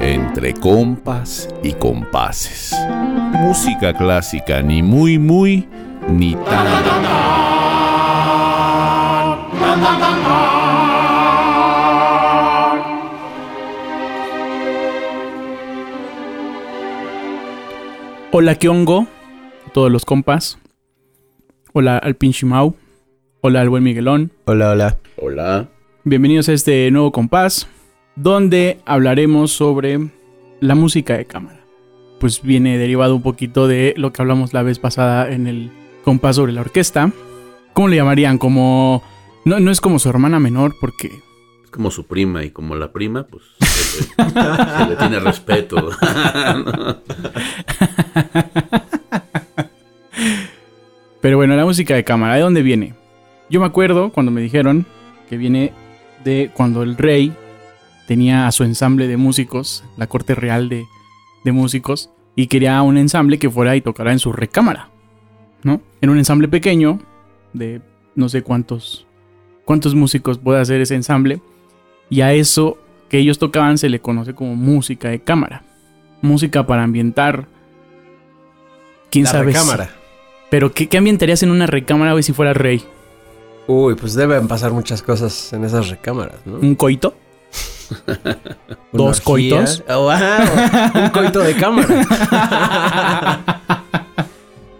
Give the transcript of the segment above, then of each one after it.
Entre compas y compases. Música clásica ni muy muy ni tan. Hola, ¿qué hongo? Todos los compas. Hola al pinche Mau. Hola al buen Miguelón. Hola, hola. Hola. Bienvenidos a este nuevo compás, donde hablaremos sobre la música de cámara. Pues viene derivado un poquito de lo que hablamos la vez pasada en el compás sobre la orquesta. ¿Cómo le llamarían? Como... No, no es como su hermana menor, porque Es como su prima y como la prima, pues se le, se le tiene respeto. Pero bueno, la música de cámara, ¿de dónde viene? Yo me acuerdo cuando me dijeron que viene de cuando el rey tenía a su ensamble de músicos, la corte real de, de músicos, y quería un ensamble que fuera y tocara en su recámara, ¿no? En un ensamble pequeño, de no sé cuántos, cuántos músicos puede hacer ese ensamble, y a eso que ellos tocaban se le conoce como música de cámara. Música para ambientar. ¿Quién La sabe? si- recámara. pero ¿qué, qué ambientarías en una recámara, güey, si fuera rey? Uy, pues deben pasar muchas cosas en esas recámaras, ¿no? ¿Un coito? ¿Dos coitos? Oh, wow, un coito de cámara.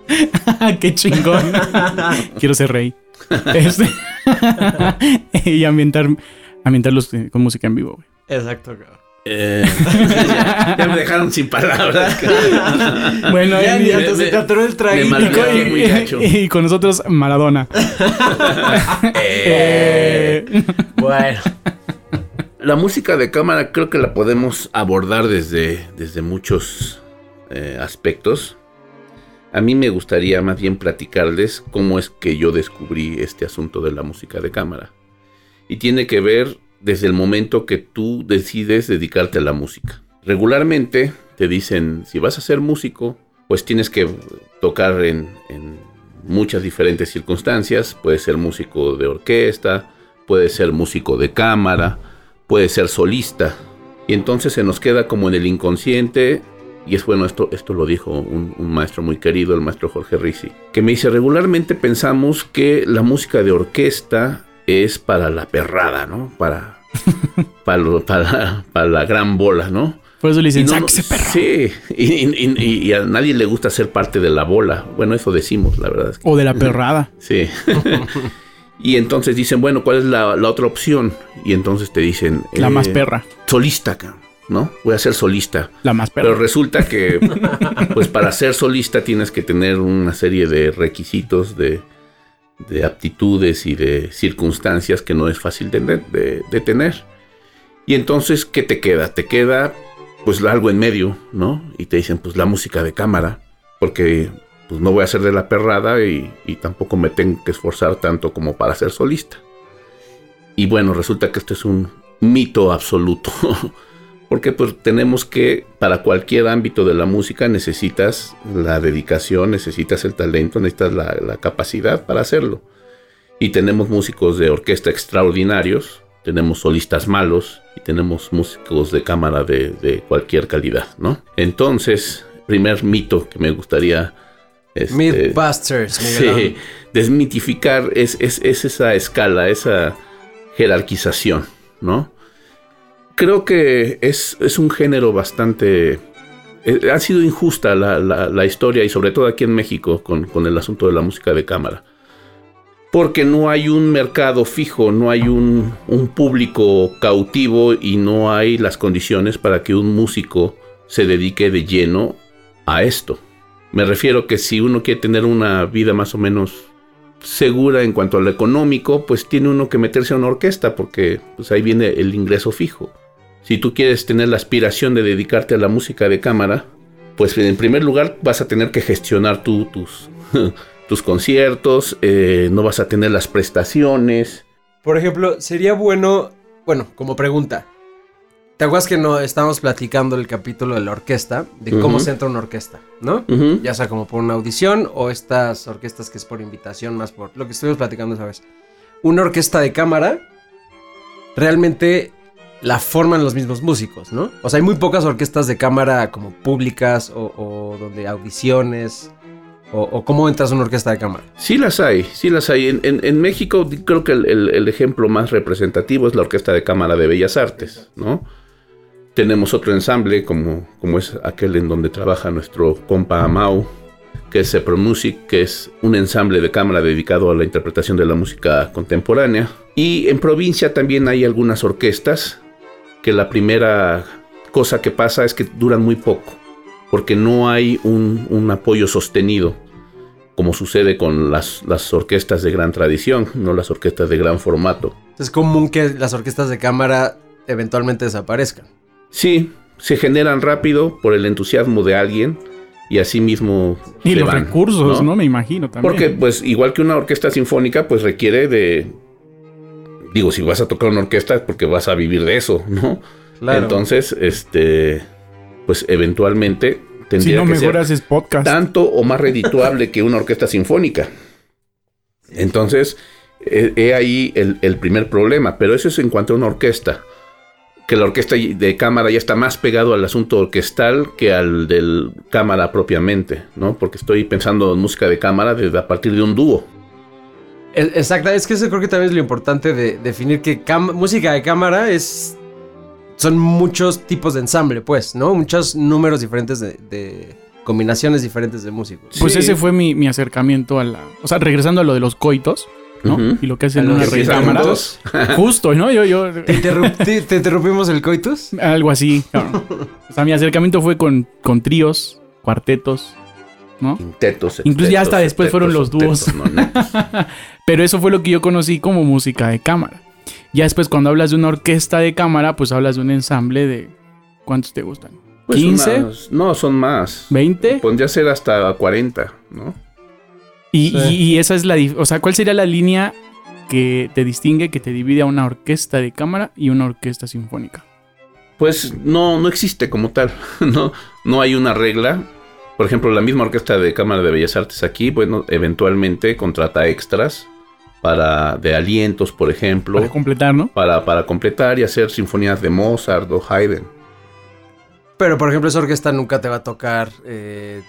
¡Qué chingón! Quiero ser rey. Este- y ambientar, ambientarlos con música en vivo, güey. Exacto, cabrón. Eh, ya, ya me dejaron sin palabras. Bueno, Ya, ya me- se atoró el y y- y con nosotros Maradona. Eh, Bueno. La música de cámara creo que la podemos abordar desde, desde muchos eh, aspectos. A mí me gustaría más bien platicarles cómo es que yo descubrí este asunto de la música de cámara. Y tiene que ver desde el momento que tú decides dedicarte a la música. Regularmente te dicen, si vas a ser músico, pues tienes que tocar en, muchas diferentes circunstancias. Puedes ser músico de orquesta, puedes ser músico de cámara, puede ser solista. Y entonces se nos queda como en el inconsciente. Y es bueno, esto, esto lo dijo un, un maestro muy querido, el maestro Jorge Risi, que me dice, regularmente pensamos que la música de orquesta es para la perrada, ¿no? Para, para, lo- para, para la gran bola, ¿no? por eso le dicen, Y no- sáquese, perro. Sí, y, y- y- y a nadie le gusta ser parte de la bola. Bueno, eso decimos, la verdad. es que- O de la perrada. Sí. y entonces dicen, bueno, ¿cuál es la, la otra opción? Y entonces te dicen... La eh, más perra. Solista, ¿no? Voy a ser solista. La más Pero perra. resulta que, pues para ser solista tienes que tener una serie de requisitos, de, de aptitudes y de circunstancias que no es fácil de, de- tener. Y entonces, ¿qué te queda? Te queda, pues, algo en medio, ¿no? Y te dicen, pues, la música de cámara, porque, pues, no voy a ser de la perrada y, y tampoco me tengo que esforzar tanto como para ser solista. Y bueno, resulta que esto es un mito absoluto. Porque pues tenemos que, para cualquier ámbito de la música, necesitas la dedicación, necesitas el talento, necesitas la, la capacidad para hacerlo. Y tenemos músicos de orquesta extraordinarios, tenemos solistas malos y tenemos músicos de cámara de, de cualquier calidad, ¿no? Entonces, primer mito que me gustaría... este, Mythbusters, Sí, desmitificar es, es- es esa escala, esa jerarquización, ¿no? Creo que es, es un género bastante... eh, ha sido injusta la, la- la historia y sobre todo aquí en México con, con el asunto de la música de cámara. Porque no hay un mercado fijo, no hay un, un público cautivo y no hay las condiciones para que un músico se dedique de lleno a esto. Me refiero que si uno quiere tener una vida más o menos segura en cuanto a lo económico, pues tiene uno que meterse a una orquesta porque pues ahí viene el ingreso fijo. Si tú quieres tener la aspiración de dedicarte a la música de cámara, pues en primer lugar vas a tener que gestionar tú tus, tus conciertos, eh, no vas a tener las prestaciones. Por ejemplo, sería bueno, bueno, como pregunta. ¿Te acuerdas que no estábamos platicando el capítulo de la orquesta? De cómo Ujú. se entra una orquesta, ¿no? Ya sea como por una audición o estas orquestas que es por invitación, más por lo que estuvimos platicando esa vez. Una orquesta de cámara realmente la forman los mismos músicos, ¿no? O sea, hay muy pocas orquestas de cámara como públicas o, donde audiciones. O, o cómo entras a una orquesta de cámara. Sí las hay, sí las hay. En, México creo que el, ejemplo más representativo es la Orquesta de Cámara de Bellas Artes, ¿no? Tenemos otro ensamble como, como es aquel en donde trabaja nuestro compa Amau, que es Sepro Music, que es un ensamble de cámara dedicado a la interpretación de la música contemporánea. Y en provincia también hay algunas orquestas que la primera cosa que pasa es que duran muy poco, porque no hay un, un apoyo sostenido como sucede con las, las orquestas de gran tradición, no las orquestas de gran formato. Es común que las orquestas de cámara eventualmente desaparezcan. Sí, se generan rápido por el entusiasmo de alguien y así mismo Y los van, recursos, ¿no? Me imagino también. Porque pues igual que una orquesta sinfónica pues requiere de digo, si vas a tocar una orquesta es porque vas a vivir de eso, ¿no? Entonces, este pues eventualmente si tendría no que mejor ser haces podcast. tanto o más redituable que una orquesta sinfónica. Entonces, he, he ahí el, el primer problema, pero eso es en cuanto a una orquesta. Que la orquesta de cámara ya está más pegado al asunto orquestal que al del cámara propiamente, ¿no? Porque estoy pensando en música de cámara desde a partir de un dúo. Exacto, es que eso creo que también es lo importante de definir que música de cámara es. Son muchos tipos de ensamble, pues, ¿no? Muchos números diferentes de, de combinaciones diferentes de músicos. Pues Sí. ese fue mi, mi acercamiento a la. O sea, regresando a lo de los coitos, ¿no? Y lo que hacen una recámara. Justo, ¿no? Yo, yo. ¿Te, interrum- te- te interrumpimos el coitus? Algo así. cabrón. O sea, mi acercamiento fue con, con tríos, cuartetos, ¿no? Quintetos, Incluso ya hasta después fueron los dúos. nonetos. Pero eso fue lo que yo conocí como música de cámara. Ya después, cuando hablas de una orquesta de cámara, pues hablas de un ensamble de. ¿Cuántos te gustan? Pues ¿15? unas- no, son más. ¿20? Podría ser hasta 40, ¿no? Y, Sí. y- y esa es la. O sea, ¿cuál sería la línea que te distingue, que te divide a una orquesta de cámara y una orquesta sinfónica? Pues no, no existe como tal. No, no hay una regla. Por ejemplo, la misma Orquesta de Cámara de Bellas Artes aquí, bueno, eventualmente contrata extras para de alientos, por ejemplo, Para completar, ¿no? para, para completar y hacer sinfonías de Mozart o Haydn. Pero, por ejemplo, esa orquesta nunca te va a tocar eh,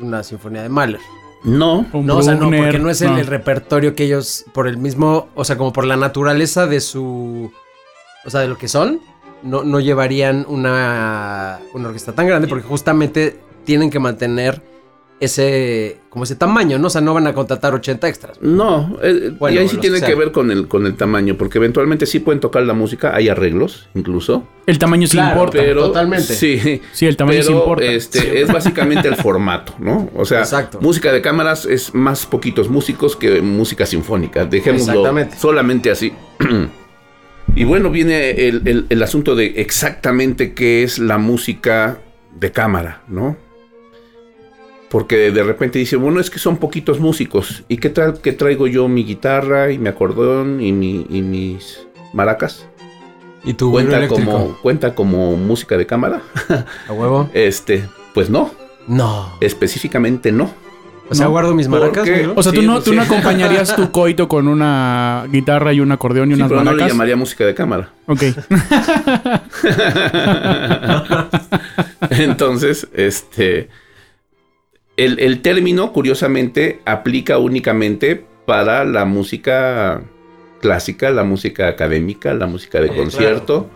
una sinfonía de Mahler. No, O No, o sea, no, porque no es el, no. el repertorio que ellos, por el mismo, o sea, como por la naturaleza de su, o sea, de lo que son, no, no llevarían una, una orquesta tan grande porque justamente tienen que mantener ese, como ese tamaño, ¿no? O sea, no van a contratar 80 extras. no. eh, Bueno, y ahí sí tiene que ver con el, con el tamaño, porque eventualmente sí pueden tocar la música, hay arreglos incluso. El tamaño sí Claro, importa. Pero totalmente. Sí, Sí, el tamaño sí importa. este es básicamente el formato, ¿no? O sea, Exacto. música de cámaras es más poquitos músicos que música sinfónica. Dejémoslo solamente así. y bueno, viene el, el- el asunto de exactamente qué es la música de cámara, ¿no? Porque de repente dice, bueno, es que son poquitos músicos. ¿Y qué tal que traigo yo mi guitarra y mi acordeón y, mi- y mis maracas? Y tu ¿Cuenta como, ¿Cuenta como música de cámara? a huevo. Este, pues no, No. específicamente no. O sea, No. guardo mis ¿Por maracas. O sea, tú, Sí, no, tú sí. no acompañarías tu coito con una guitarra y un acordeón y Sí, unas pero no le maracas. llamaría música de cámara. Ok. Entonces, este. El, el término, curiosamente, aplica únicamente para la música clásica, la música académica, la música de Eh, concierto.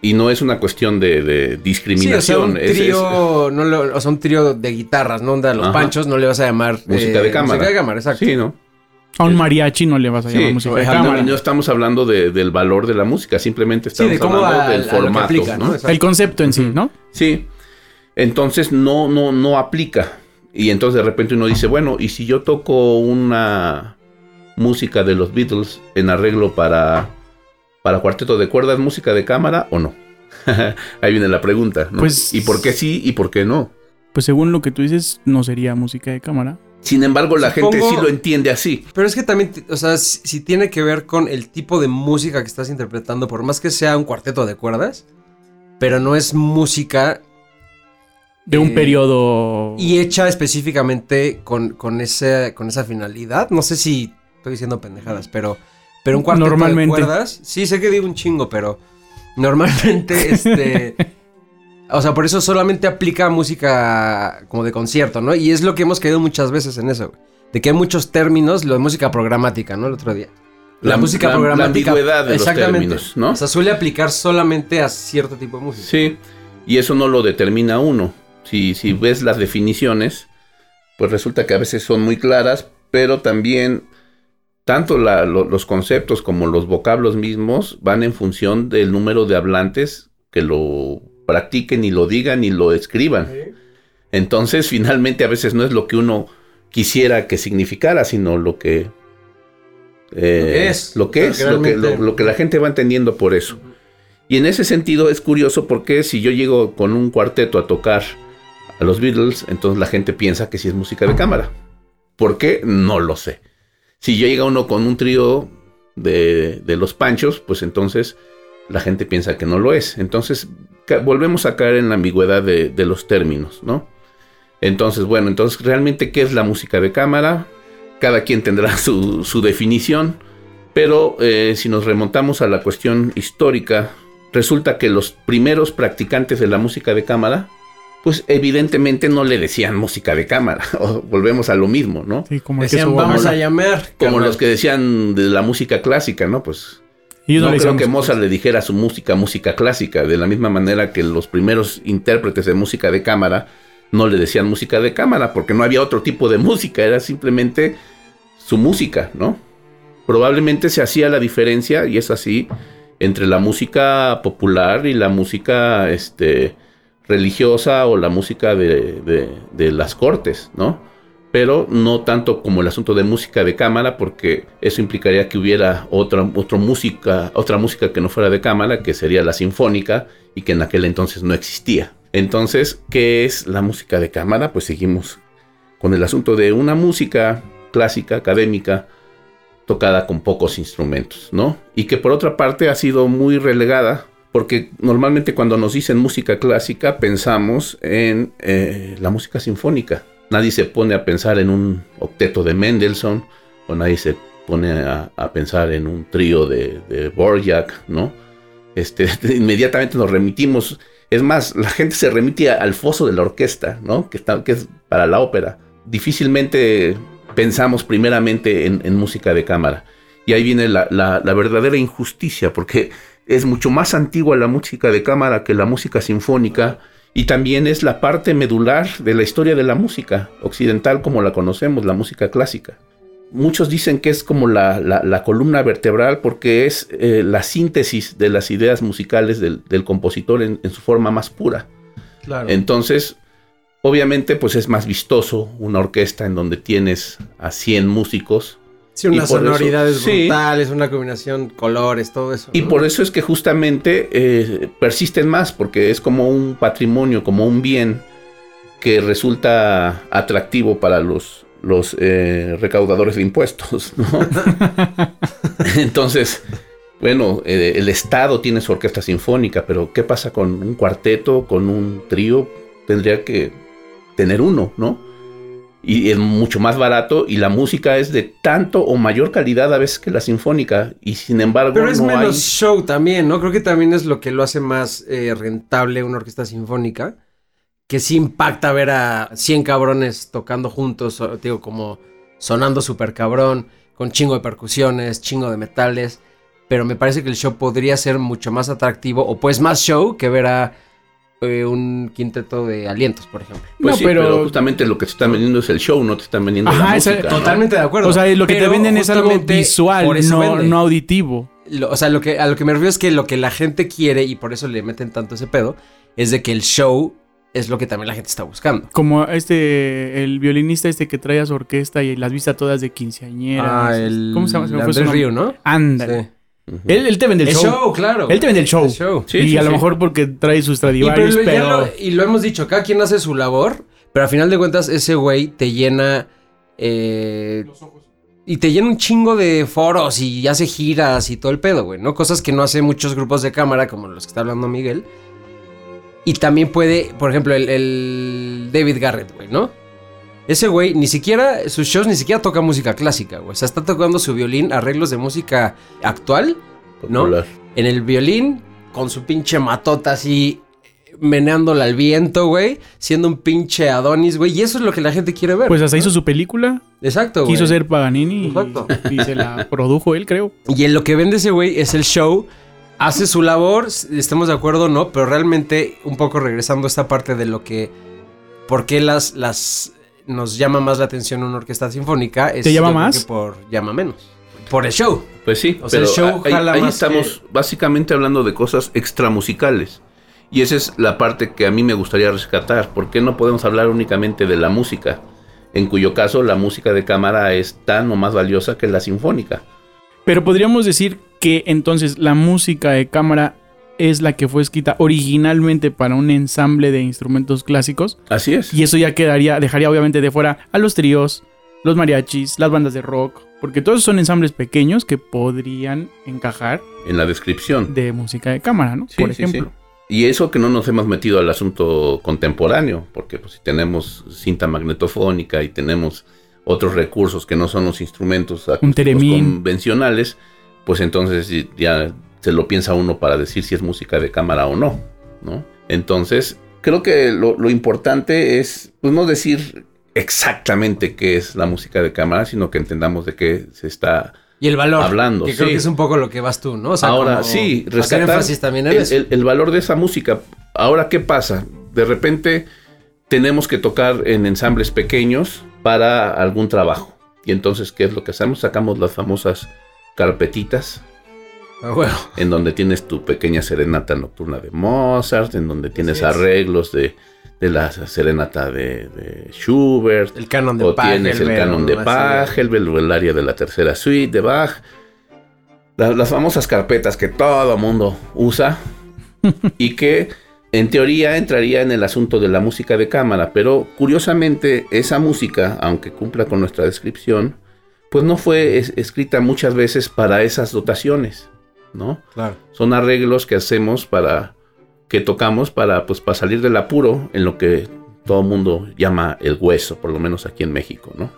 Y no es una cuestión de, de Sí, o sea, discriminación. un es- es- trío, no lo- o sea, un trío de guitarras, ¿no? Onda, los Ajá. panchos, no le vas a llamar... eh, Música de cámara. Música de cámara, exacto. sí, ¿no? A un mariachi no le vas a Sí, llamar música de cámara. No, no estamos hablando de- del valor de la música, simplemente Sí, estamos de cómo hablando a- del a lo que formato. aplica, ¿no? El concepto en sí. ¿no? Sí. Entonces no, no, no aplica. Y entonces de repente uno dice, bueno, ¿y si yo toco una música de los Beatles en arreglo para, para cuarteto de cuerdas, música de cámara o no? Ahí viene la pregunta. ¿no? Pues- ¿Y por qué sí y por qué no? Pues según lo que tú dices, no sería música de cámara. Sin embargo, la gente sí lo entiende así. Pero es que también, o sea, si, si tiene que ver con el tipo de música que estás interpretando, por más que sea un cuarteto de cuerdas, pero no es música De un Eh, periodo. y hecha específicamente con, con, ese, con esa finalidad. No sé si estoy diciendo pendejadas, pero, pero un cuarteto Normalmente. de cuerdas, sí sé que digo un chingo, pero Normalmente, este. o sea, por eso solamente aplica música como de concierto, ¿no? Y es lo que hemos caído muchas veces en eso, güey. De que hay muchos términos, lo de música programática, ¿no? El otro día. La, La- música la- la programática. ambigüedad de los exactamente. términos, ¿no? O sea, suele aplicar solamente a cierto tipo de música. Sí, y eso no lo determina uno. Si, si ves las definiciones, pues resulta que a veces son muy claras, pero también tanto la- lo- los conceptos como los vocablos mismos van en función del número de hablantes que lo practiquen y lo digan y lo escriban. Entonces, finalmente, a veces no es lo que uno quisiera que significara, sino lo que, eh, es. Lo que es, lo que, lo- lo que la gente va entendiendo por eso. Y en ese sentido es curioso porque si yo llego con un cuarteto a tocar a los Beatles, entonces la gente piensa que sí es música de cámara. ¿Por qué? No lo sé. Si llega uno con un trío de, de los Panchos, pues entonces la gente piensa que no lo es. Entonces volvemos a caer en la ambigüedad de, de los términos, ¿no? Entonces, bueno, entonces realmente, ¿qué es la música de cámara? Cada quien tendrá su, su definición, pero eh, si nos remontamos a la cuestión histórica, resulta que los primeros practicantes de la música de cámara, pues evidentemente no le decían música de cámara, o volvemos a lo mismo, ¿no? Sí, como Decían, vamos a llamar. Como carnal". los que decían de la música clásica, ¿no? Pues Y no, no creo que música. Mozart le dijera su música música clásica, de la misma manera que los primeros intérpretes de música de cámara no le decían música de cámara, porque no había otro tipo de música, era simplemente su música, ¿no? Probablemente se hacía la diferencia, y es así, entre la música popular y la música este, religiosa o la música de, de- las cortes, ¿no? Pero no tanto como el asunto de música de cámara, porque eso implicaría que hubiera otra, otra música, otra música que no fuera de cámara, que sería la sinfónica, y que en aquel entonces no existía. Entonces, ¿qué es la música de cámara? Pues seguimos con el asunto de una música clásica, académica, tocada con pocos instrumentos, ¿no? Y que por otra parte ha sido muy relegada, porque normalmente cuando nos dicen música clásica pensamos en eh, la música sinfónica. Nadie se pone a pensar en un octeto de Mendelssohn, o nadie se pone a, pensar en un trío de, de Borjak, ¿no? Este, inmediatamente nos remitimos. Es más, la gente se remite al foso de la orquesta, ¿no? Que, que es para la ópera. Difícilmente pensamos primeramente en, música de cámara. Y ahí viene la- la verdadera injusticia, porque es mucho más antigua la música de cámara que la música sinfónica, y también es la parte medular de la historia de la música occidental como la conocemos, la música clásica. Muchos dicen que es como la, la- la columna vertebral porque es eh, la síntesis de las ideas musicales del, del compositor en- en su forma más pura. Claro. Entonces, obviamente, pues es más vistoso una orquesta en donde tienes a 100 músicos. Sí, unas y por eso- sonoridades sí. brutales, una combinación, colores, todo eso. Y ¿no? por eso es que justamente eh, persisten más, porque es como un patrimonio, como un bien que resulta atractivo para los, los eh, recaudadores de impuestos, ¿no? Entonces, bueno, eh, el Estado tiene su orquesta sinfónica, pero ¿qué pasa con un cuarteto, con un trío? Tendría que tener uno, ¿no? Y es mucho más barato y la música es de tanto o mayor calidad a veces que la sinfónica y sin embargo Pero es no menos hay... show también, ¿no? Creo que también es lo que lo hace más eh, rentable una orquesta sinfónica. Que sí impacta ver a 100 cabrones tocando juntos, digo, como sonando súper cabrón, con chingo de percusiones, chingo de metales. Pero me parece que el show podría ser mucho más atractivo, o pues más show, que ver a eh, un quinteto de alientos, por ejemplo. Pues No, sí, pero- pero... justamente lo que te están vendiendo es el show, no te están vendiendo Ajá, la música. ¿no? Totalmente de acuerdo. O sea, lo que te venden es algo visual, no, no auditivo. Lo- o sea, lo que, a lo que me refiero es que lo que la gente quiere, y por eso le meten tanto ese pedo, es de que el show es lo que también la gente está buscando. Como este, el violinista este que trae a su orquesta y las vistas todas de quinceañeras. Ah, el ¿Cómo se llama? Se me fue su Andrés nombre. Río, ¿no? Ándale. Sí. Él, él te vende el, El show. show, claro. Él te vende el show. El show. Sí, y sí, a lo mejor porque trae sus Y, pero Stradivarius, pero... lo- y lo hemos dicho, cada quien hace su labor, pero a final de cuentas ese güey te llena... eh, y te llena un chingo de foros y hace giras y todo el pedo, güey, ¿no? Cosas que no hace muchos grupos de cámara, como los que está hablando Miguel. Y también puede, por ejemplo, el, el David Garrett, güey, ¿no? Ese güey ni siquiera, sus shows ni siquiera toca música clásica, güey. O sea, está tocando su violín, arreglos de música actual, ¿no? En el violín con su pinche matota así meneándola al viento, güey, siendo un pinche Adonis, güey, y eso es lo que la gente quiere ver. Pues hasta ¿no? hizo su película. Exacto, güey. Quiso ser Paganini Exacto. y se la produjo él, creo. Y en lo que vende ese güey es el show. Hace su labor, estemos de acuerdo o no, pero realmente, un poco regresando a esta parte de lo que. ¿Por qué las, las nos llama más la atención una orquesta sinfónica? Es, ¿Te llama más? que por llama menos. Por el show. Pues sí, O sea, pero el show ahí, jala ahí más estamos básicamente hablando de cosas extramusicales. Y esa es la parte que a mí me gustaría rescatar. ¿Por qué no podemos hablar únicamente de la música? En cuyo caso la música de cámara es tan o más valiosa que la sinfónica. Pero podríamos decir que entonces la música de cámara es la que fue escrita originalmente para un ensamble de instrumentos clásicos. Así es. Y eso ya quedaría, dejaría obviamente de fuera a los tríos, los mariachis, las bandas de rock. Porque todos son ensambles pequeños que podrían encajar En la descripción. de música de cámara, ¿no? Sí, Por sí, ejemplo. sí. Y eso que no nos hemos metido al asunto contemporáneo, porque pues, si tenemos cinta magnetofónica y tenemos otros recursos que no son los instrumentos convencionales, pues entonces ya se lo piensa uno para decir si es música de cámara o no, ¿no? Entonces, creo que lo, lo importante es pues, no decir exactamente qué es la música de cámara, sino que entendamos de qué se está Y el valor. Hablando, Que creo que es un poco lo que vas tú, ¿no? O sea, Ahora, sí, rescatar énfasis también en el, eso. el- el valor de esa música. Ahora, ¿qué pasa? De repente tenemos que tocar en ensambles pequeños para algún trabajo. Y entonces, ¿qué es lo que hacemos? Sacamos las famosas carpetitas, Ah, bueno. en donde tienes tu pequeña serenata nocturna de Mozart, en donde tienes arreglos de, de la serenata de, de Schubert, El canon de o tienes el Pachelbel, canon de Pachelbel o el área de la tercera suite de Bach. La- las famosas carpetas que todo mundo usa y que en teoría entraría en el asunto de la música de cámara, pero curiosamente esa música, aunque cumpla con nuestra descripción, pues no fue es- escrita muchas veces para esas dotaciones, ¿no? Claro. Son arreglos que hacemos para que tocamos para pues para salir del apuro en lo que todo el mundo llama el hueso, por lo menos aquí en México, ¿no?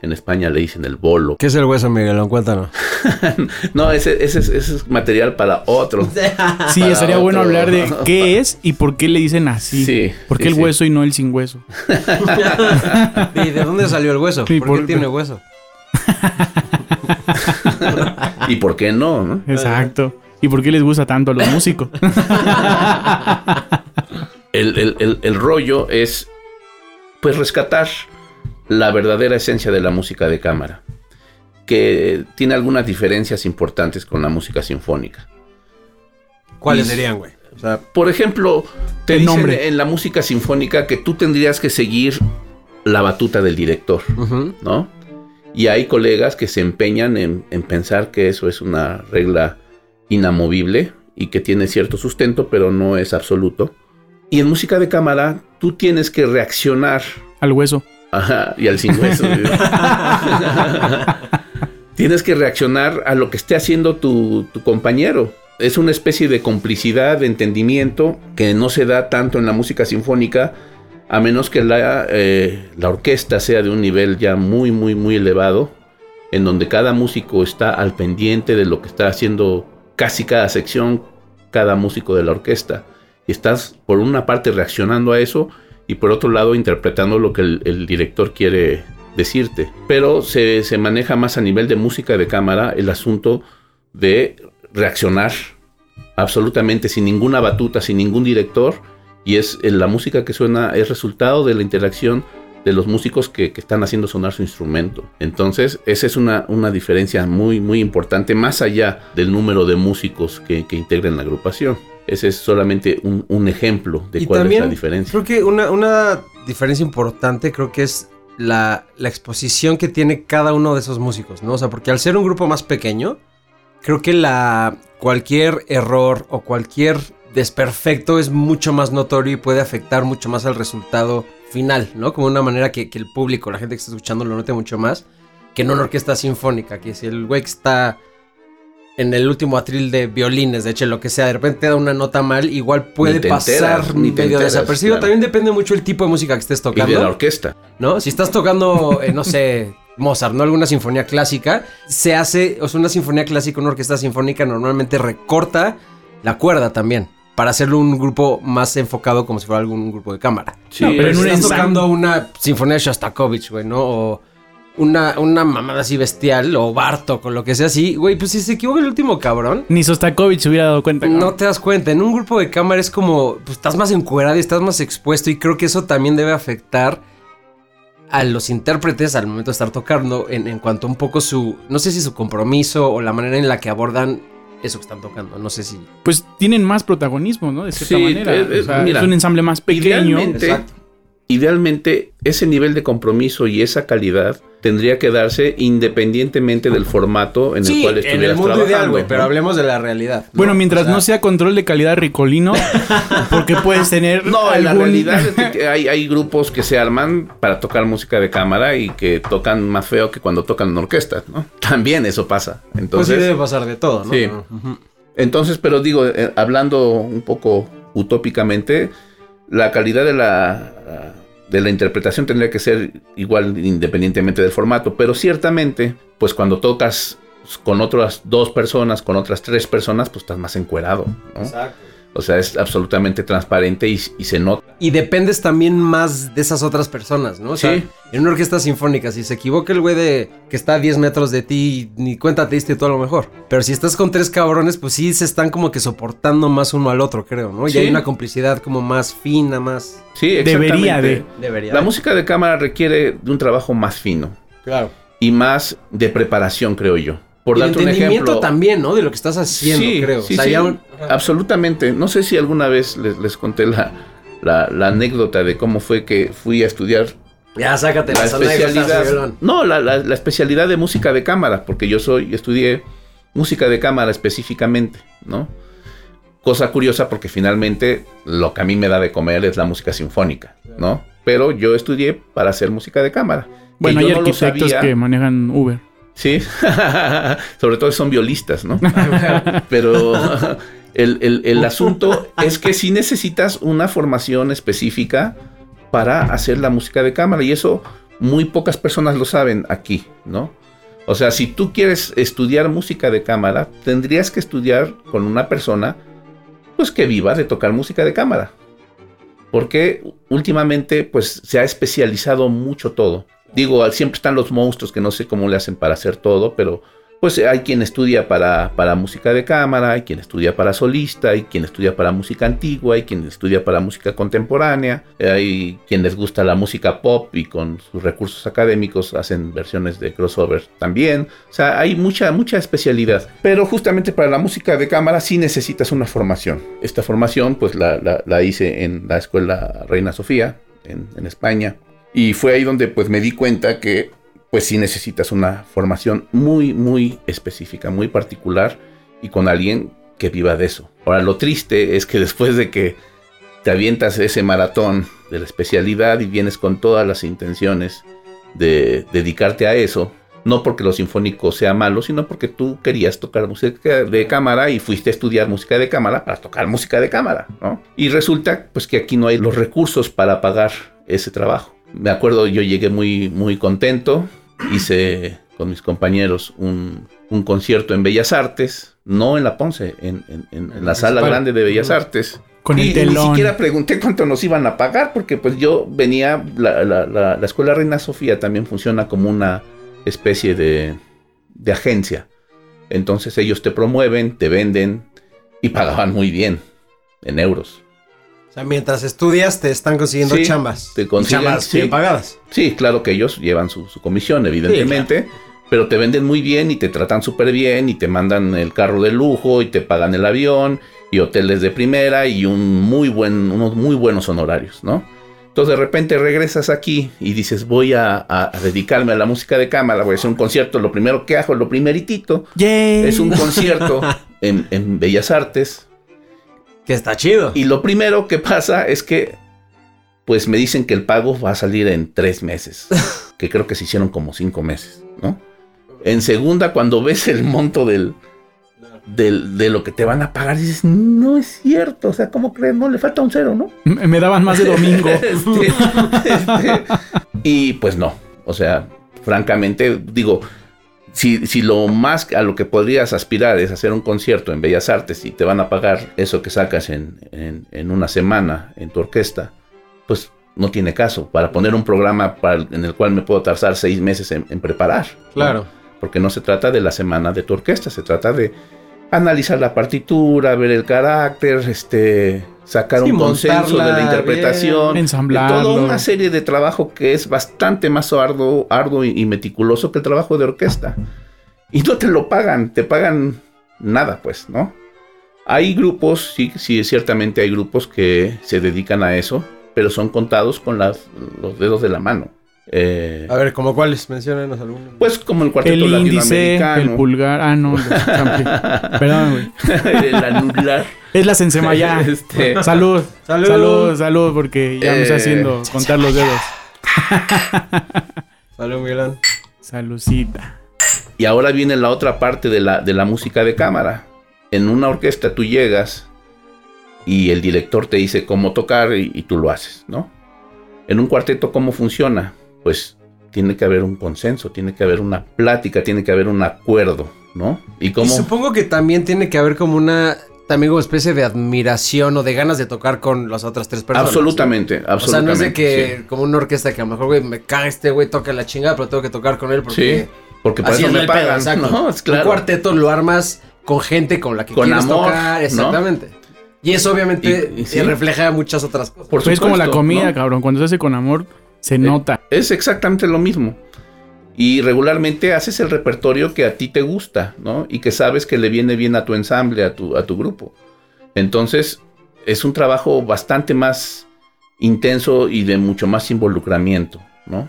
En España le dicen el bolo. ¿Qué es el hueso, Miguelón? Cuéntanos. No, ese, ese es, ese es material para otro. Sí, Para estaría bueno hablar de qué es y por qué le dicen así. Sí, ¿Por qué sí, el sí. hueso y no el sin hueso? ¿Y de dónde salió el hueso? Sí, ¿Por, por- qué tiene hueso? ¿Y por qué no? no? Exacto. ¿Y por qué les gusta tanto a los músicos? El, el- el- el rollo es pues rescatar la verdadera esencia de la música de cámara, que tiene algunas diferencias importantes con la música sinfónica. ¿Cuáles Y- serían, güey? O sea, Por ejemplo, te dicen nombre. en la música sinfónica que tú tendrías que seguir la batuta del director. ¿no? Y hay colegas que se empeñan en, en pensar que eso es una regla inamovible y que tiene cierto sustento, pero no es absoluto. Y en música de cámara, tú tienes que reaccionar Al hueso. Ajá, y al sin hueso. Tienes que reaccionar a lo que esté haciendo tu, tu compañero. Es una especie de complicidad, de entendimiento que no se da tanto en la música sinfónica, a menos que la, eh, la orquesta sea de un nivel ya muy, muy, muy elevado, en donde cada músico está al pendiente de lo que está haciendo casi cada sección, cada músico de la orquesta. Y estás, por una parte, reaccionando a eso y por otro lado interpretando lo que el, el director quiere decirte. Pero se, se maneja más a nivel de música de cámara el asunto de reaccionar absolutamente sin ninguna batuta, sin ningún director. Y es eh, la música que suena es resultado de la interacción de los músicos que, que están haciendo sonar su instrumento. Entonces, esa es una, una diferencia muy, muy importante, más allá del número de músicos que, que integran la agrupación. Ese es solamente un, un ejemplo de Y cuál también es la diferencia. Creo que una, una diferencia importante creo que es la, la exposición que tiene cada uno de esos músicos, ¿no? O sea, porque al ser un grupo más pequeño, creo que la cualquier error o cualquier desperfecto es mucho más notorio y puede afectar mucho más al resultado final, ¿no? Como una manera que, que el público, la gente que está escuchando lo note mucho más que en una orquesta sinfónica, que si el güey que está en el último atril de violines, de hecho, lo que sea, de repente te da una nota mal, igual puede pasar enteras, medio enteras, desapercibido. claro. También depende mucho el tipo de música que estés Y de la tocando, orquesta. ¿no? Si estás tocando, eh, no sé, Mozart, ¿no? Alguna sinfonía clásica, se hace, o sea, una sinfonía clásica, una orquesta sinfónica normalmente recorta la cuerda también. Para hacerlo un grupo más enfocado como si fuera algún grupo de cámara. Sí, No, pero en un estás tocando una sinfonía de Shostakovich, güey, ¿no? O una, una mamada así bestial, o Bartok, o lo que sea así. Güey, pues si se equivoca el último cabrón, Ni Sostakovich se hubiera dado cuenta. no cabrón. te das cuenta. En un grupo de cámara es como, pues estás más encuerado y estás más expuesto. Y creo que eso también debe afectar a los intérpretes al momento de estar tocando en, en cuanto a un poco su, no sé si su compromiso o la manera en la que abordan eso que están tocando. No sé si... Pues tienen más protagonismo, ¿no? De cierta Sí, manera. eh, eh, O sea, mira, es un ensamble más pequeño. Idealmente, Exacto. Idealmente, ese nivel de compromiso y esa calidad tendría que darse independientemente del formato en el Sí, cual en el estuvieras mundo ideal, trabajando. güey, pero ¿no? hablemos de la realidad. Bueno, ¿no? mientras O sea, no sea control de calidad ricolino, porque puedes tener. No, la algún- realidad es que hay, hay grupos que se arman para tocar música de cámara y que tocan más feo que cuando tocan en orquesta, ¿no? También eso pasa. Pues sí Entonces, debe pasar de todo, ¿no? Sí. Entonces pero digo, eh, hablando un poco utópicamente, la calidad de la, de la interpretación tendría que ser igual independientemente del formato, pero ciertamente, pues cuando tocas con otras dos personas, con otras tres personas, pues estás más encuerado, ¿no? O sea, es absolutamente transparente y, y se nota. Y dependes también más de esas otras personas, ¿no? O sea, Sí. en una orquesta sinfónica, si se equivoca el güey de que está a 10 metros de ti, ni cuenta te diste tú a lo mejor. Pero si estás con tres cabrones, pues sí se están como que soportando más uno al otro, creo, ¿no? Y Sí. hay una complicidad como más fina, más... Sí, Debería exactamente. de. Debería. La música de cámara requiere de un trabajo más fino Claro. y más de preparación, creo yo. Por Y el darte un ejemplo. también, ¿no? De lo que estás haciendo, sí, creo. sí, o sea, sí, un- absolutamente. No sé si alguna vez les, les conté la, la- la anécdota de cómo fue que fui a estudiar Ya, sácate la las anécdotas, especialidad. No, la, la- la especialidad de música de cámara, porque yo soy, estudié música de cámara específicamente, ¿no? Cosa curiosa porque finalmente lo que a mí me da de comer es la música sinfónica, ¿no? Pero yo estudié para hacer música de cámara. Bueno, yo hay no arquitectos que manejan Uber. Sí, sobre todo son violistas, ¿no? Pero el, el- el asunto es que sí necesitas una formación específica para hacer la música de cámara y eso muy pocas personas lo saben aquí, ¿no? O sea, si tú quieres estudiar música de cámara, tendrías que estudiar con una persona pues que viva de tocar música de cámara. Porque últimamente pues se ha especializado mucho todo. Digo, siempre están los monstruos que no sé cómo le hacen para hacer todo, pero pues hay quien estudia para, para música de cámara, hay quien estudia para solista, hay quien estudia para música antigua, hay quien estudia para música contemporánea, hay quien les gusta la música pop y con sus recursos académicos hacen versiones de crossover también. O sea, hay mucha, mucha especialidad. Pero justamente para la música de cámara sí necesitas una formación. Esta formación pues la, la- la hice en la escuela Reina Sofía, en, en España. Y fue ahí donde pues me di cuenta que pues sí necesitas una formación muy, muy específica, muy particular y con alguien que viva de eso. Ahora, lo triste es que después de que te avientas ese maratón de la especialidad y vienes con todas las intenciones de dedicarte a eso, no porque lo sinfónico sea malo, sino porque tú querías tocar música de cámara y fuiste a estudiar música de cámara para tocar música de cámara, ¿no? Y resulta pues que aquí no hay los recursos para pagar ese trabajo. Me acuerdo, yo llegué muy, muy contento, hice con mis compañeros un, un concierto en Bellas Artes, no en la Ponce, en, en- en- en la sala grande de Bellas Artes. Con y el ni telón. siquiera pregunté cuánto nos iban a pagar, porque pues yo venía, la, la- la- la Escuela Reina Sofía también funciona como una especie de, de agencia. Entonces ellos te promueven, te venden y pagaban muy bien, en euros. Mientras estudias te están consiguiendo Sí, chambas. te consiguen, chambas sí. bien pagadas. Sí, claro que ellos llevan su, su comisión, evidentemente, pero te venden muy bien y te tratan súper bien y te mandan el carro de lujo y te pagan el avión y hoteles de primera y un muy buen, unos muy buenos honorarios, ¿no? Entonces de repente regresas aquí y dices voy a, a- a dedicarme a la música de cámara, voy a hacer un concierto, lo primero que hago, lo primeritito, Yay. es un concierto en, en Bellas Artes Que está chido. y lo primero que pasa es que, pues me dicen que el pago va a salir en tres meses, que creo que se hicieron como cinco meses, ¿no? En segunda, cuando ves el monto del, del- de lo que te van a pagar, dices, no es cierto, o sea, ¿cómo crees? No, le falta un cero, ¿no? Me me daban más de domingo. Este, este, y pues no, o sea, francamente, digo, si, si lo más a lo que podrías aspirar es hacer un concierto en Bellas Artes y te van a pagar eso que sacas en, en- en una semana en tu orquesta, pues no tiene caso. Para poner un programa para- en el cual me puedo tardar seis meses en, en preparar. ¿no? Claro. Porque no se trata de la semana de tu orquesta, se trata de analizar la partitura, ver el carácter, este, sacar Sí, un consenso de la interpretación, bien. Ensamblarlo. toda una serie de trabajo que es bastante más arduo, arduo y, y meticuloso que el trabajo de orquesta. Y no te lo pagan, te pagan nada, pues, ¿no? Hay grupos, sí, sí, ciertamente hay grupos que se dedican a eso, pero son contados con las- los dedos de la mano. Eh, A ver, ¿como cuáles? Menciónanos algunos. pues como el cuarteto El índice, el pulgar. Ah, no. Perdón, güey. el anular. Es la Sensemayá. Este, Salud. Salud. Salud, salud, porque ya me está Eh, haciendo contar los dedos. Salud, Miguelón. Salucita. y ahora viene la otra parte de la, de la música de cámara. En una orquesta tú llegas y el director te dice cómo tocar y, y tú lo haces, ¿no? En un cuarteto, ¿cómo funciona? Pues tiene que haber un consenso, tiene que haber una plática, tiene que haber un acuerdo, ¿no? Y Y cómo... supongo que también tiene que haber como una. También como especie de admiración o de ganas de tocar con las otras tres personas. absolutamente, ¿no? O sea, no absolutamente. es de que sí. como una orquesta que a lo mejor, güey, me caga este güey, toca la chingada, pero tengo que tocar con él porque. Sí, porque por así eso es me pedo, pagan, exacto. ¿no? Es Un claro. cuarteto lo armas con gente con la que Con quieres amor, tocar. ¿no? Exactamente. Y eso obviamente Y- y sí. eh, refleja muchas otras cosas. Por Pues es como la supuesto, comida, ¿no? cabrón. Cuando se hace con amor, se Eh, nota. Es exactamente lo mismo. Y regularmente haces el repertorio que a ti te gusta, ¿no? Y que sabes que le viene bien a tu ensamble, a tu, a tu grupo. Entonces, es un trabajo bastante más intenso y de mucho más involucramiento, ¿no?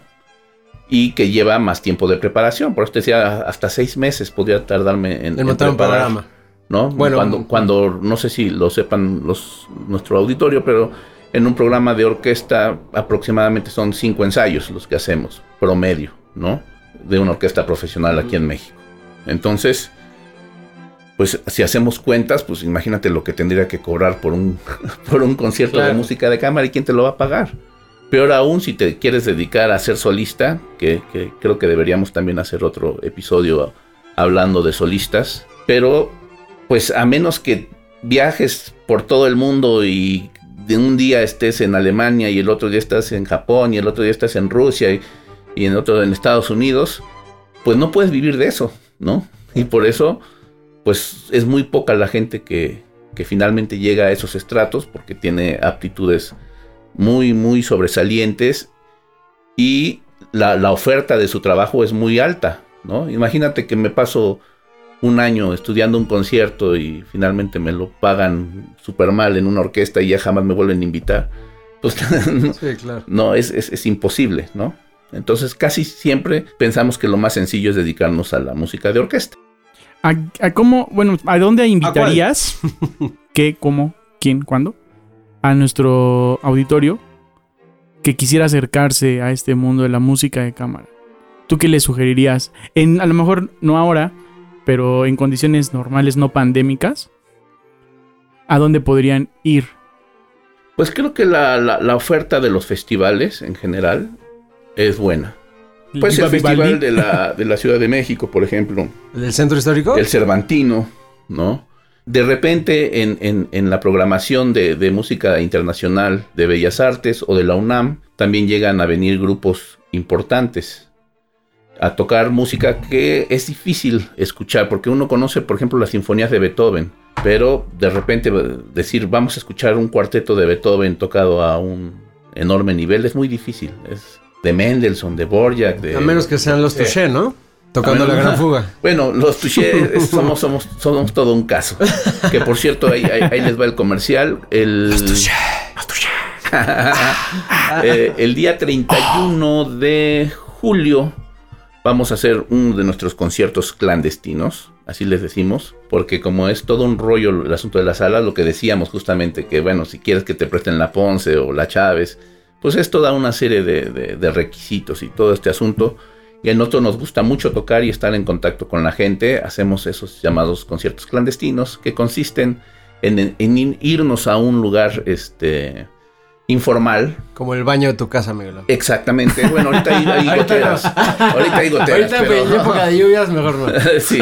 Y que lleva más tiempo de preparación. Por eso te decía, hasta seis meses podría tardarme en, En montar un programa. ¿no? Bueno, cuando, cuando, no sé si lo sepan los, nuestro auditorio, pero en un programa de orquesta aproximadamente son cinco ensayos los que hacemos, promedio, ¿no? De una orquesta profesional aquí en México. Entonces, pues si hacemos cuentas, pues imagínate lo que tendría que cobrar por un, por un concierto de música de cámara y quién te lo va a pagar. Peor aún si te quieres dedicar a ser solista, que, que creo que deberíamos también hacer otro episodio hablando de solistas, pero pues a menos que viajes por todo el mundo y de un día estés en Alemania y el otro día estás en Japón y el otro día estás en Rusia y, y en otro en Estados Unidos, pues no puedes vivir de eso, ¿no? Y por eso, pues es muy poca la gente que, que finalmente llega a esos estratos porque tiene aptitudes muy, muy sobresalientes y la, la oferta de su trabajo es muy alta, ¿no? Imagínate que me paso un año estudiando un concierto y finalmente me lo pagan súper mal en una orquesta y ya jamás me vuelven a invitar. Pues no, Sí, claro. no, es, es, es imposible, ¿no? Entonces casi siempre pensamos que lo más sencillo es dedicarnos a la música de orquesta. ¿A, a cómo, bueno, a dónde invitarías? ¿Qué, cómo, quién, cuándo? A nuestro auditorio que quisiera acercarse a este mundo de la música de cámara. ¿Tú qué le sugerirías? En, a lo mejor no ahora, pero en condiciones normales, no pandémicas. ¿A dónde podrían ir? Pues creo que la, la- la oferta de los festivales en general es buena. Pues el Festival de la, de la Ciudad de México, por ejemplo, ¿El del centro histórico? el Cervantino, ¿no? De repente en, en- en la programación de, de música internacional de Bellas Artes o de la UNAM también llegan a venir grupos importantes a tocar música que es difícil escuchar porque uno conoce, por ejemplo, las sinfonías de Beethoven, pero de repente decir vamos a escuchar un cuarteto de Beethoven tocado a un enorme nivel es muy difícil. Es de Mendelssohn, de Borjak, de A menos que sean los. Touché, ¿no? Tocando la gran fuga. Bueno, los touché somos, somos, somos todo un caso. Que por cierto, ahí, ahí- ahí les va el comercial. El, Eh, el día 31 de julio vamos a hacer uno de nuestros conciertos clandestinos, así les decimos, porque como es todo un rollo el asunto de la sala, lo que decíamos justamente, que bueno, si quieres que te presten la Ponce o la Chávez, pues es toda una serie de, requisitos y todo este asunto. Y a nosotros nos gusta mucho tocar y estar en contacto con la gente. Hacemos esos llamados conciertos clandestinos que consisten en, en ir- irnos a un lugar este, informal. Como el baño de tu casa, Miguel. Exactamente. Bueno, ahorita hay, hay Ahorita goteras. Ahorita hay goteras. Ahorita pero- en época de lluvias, mejor no. sí.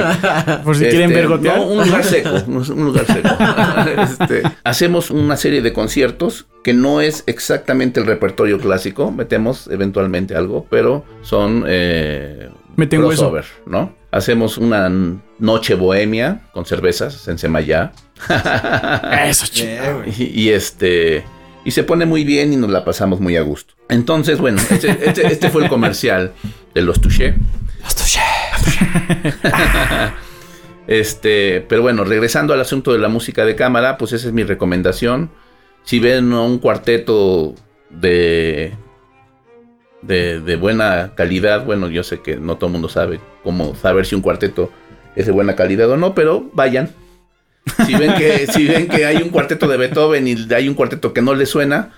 Por si quieren Este, ver gotear. no, un lugar seco, un lugar seco. Este, hacemos una serie de conciertos que no es exactamente el repertorio clásico, metemos eventualmente algo, pero son eh, Meten hueso. ¿no? Hacemos una noche bohemia con cervezas en Semayá Eso, chido. y, y este y se pone muy bien y nos la pasamos muy a gusto. Entonces, bueno, este, este- este fue el comercial de los Touché. Este, pero bueno, regresando al asunto de la música de cámara, pues esa es mi recomendación. Si ven un cuarteto de, de, de buena calidad, bueno, yo sé que no todo el mundo sabe cómo saber si un cuarteto es de buena calidad o no, pero vayan. Si ven que, si ven que hay un cuarteto de Beethoven y hay un cuarteto que no les suena,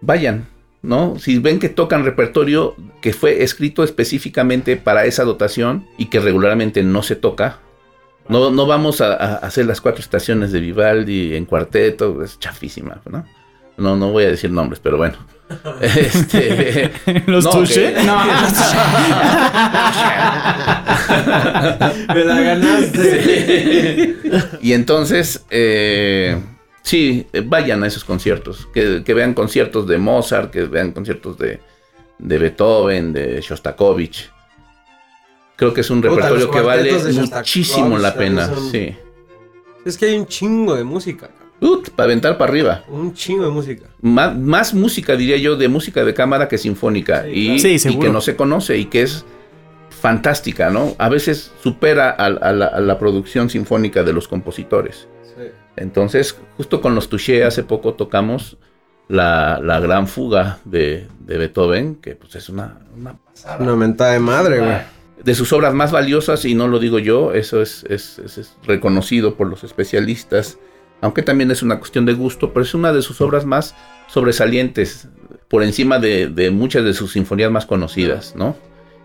vayan. ¿no? Si ven que tocan repertorio que fue escrito específicamente para esa dotación y que regularmente no se toca, no, no vamos a, a hacer las cuatro estaciones de Vivaldi en cuarteto, es chafísima, ¿no? No, no voy a decir nombres, pero bueno. Este, ¿Los no, No. Me la ganaste. y entonces, eh, sí, vayan a esos conciertos. Que, que vean conciertos de Mozart, que vean conciertos de, de Beethoven, de Shostakovich. Creo que es un Puta, repertorio que vale muchísimo la pena. son- Sí. Es que hay un chingo de música. Ut, para aventar para arriba. Un chingo de música. Más, más música, diría yo, de música de cámara que sinfónica. Sí, y, claro. Sí, y que no se conoce y que es fantástica, ¿no? A veces supera a, a la, a la producción sinfónica de los compositores. Entonces, justo con los Touché hace poco tocamos la, la gran fuga de, de Beethoven, que pues es una, una pasada. Una mentada de madre, güey. De sus obras más valiosas, y no lo digo yo, eso es, es- es- es reconocido por los especialistas, aunque también es una cuestión de gusto, pero es una de sus obras más sobresalientes, por encima de, de muchas de sus sinfonías más conocidas, ¿no?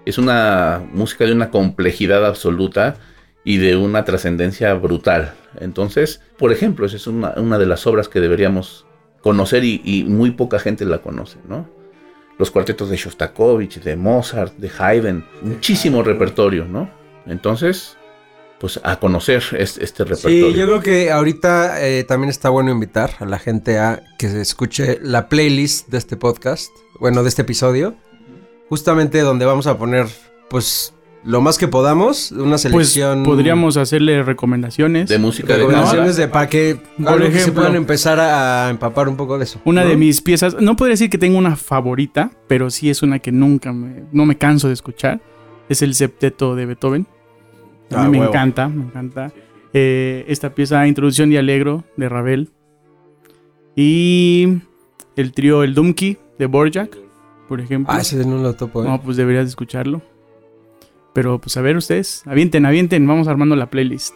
Es una música de una complejidad absoluta y de una trascendencia brutal. Entonces, por ejemplo, esa es una, una de las obras que deberíamos conocer y, y muy poca gente la conoce, ¿no? Los cuartetos de Shostakovich, de Mozart, de Haydn, muchísimo repertorio, ¿no? Entonces, pues a conocer es- este repertorio. Sí, yo creo que ahorita eh, también está bueno invitar a la gente a que se escuche la playlist de este podcast, bueno, de este episodio, justamente donde vamos a poner, pues, lo más que podamos, una Pues selección. podríamos hacerle recomendaciones. de música de recomendaciones de para que, Por algo que se ejemplo. puedan empezar a, a empapar un poco de eso. Una ¿no? de mis piezas, no podría decir que tengo una favorita, pero sí es una que nunca me, no me canso de escuchar. Es el septeto de Beethoven. A mí Ah, me huevo. encanta, me encanta. Eh, esta pieza, Introducción y Alegro, de Ravel. Y el trío El Dumki, de Borjak, por ejemplo. Ah, ese no lo topo, ¿eh? No, pues deberías de escucharlo. Pero pues a ver ustedes, avienten, avienten, vamos armando la playlist.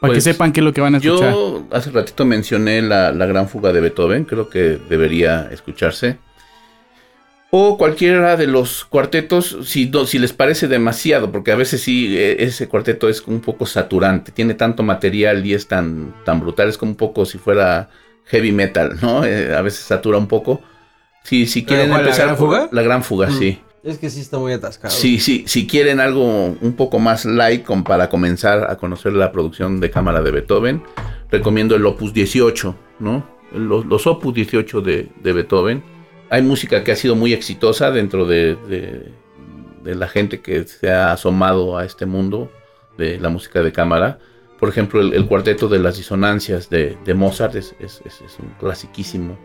Para que Pues, sepan qué es lo que van a escuchar. Yo hace ratito mencioné la, la gran fuga de Beethoven, creo que debería escucharse. O cualquiera de los cuartetos, si, no- si les parece demasiado, porque a veces sí, eh, ese cuarteto es un poco saturante, tiene tanto material y es tan, tan brutal, es como un poco si fuera heavy metal, ¿no? Eh, a veces satura un poco. Si, si ¿Pero quieren cuál, la empezar gran fuga? La gran fuga, Mm. sí. Es que sí está muy atascado. Sí, sí, si quieren algo un poco más light como para comenzar a conocer la producción de cámara de Beethoven, recomiendo el Opus 18, ¿no? Los, los Opus 18 de, de Beethoven. Hay música que ha sido muy exitosa dentro de, la gente que se ha asomado a este mundo de la música de cámara. Por ejemplo, el, cuarteto de las disonancias de, Mozart es, un clasiquísimo.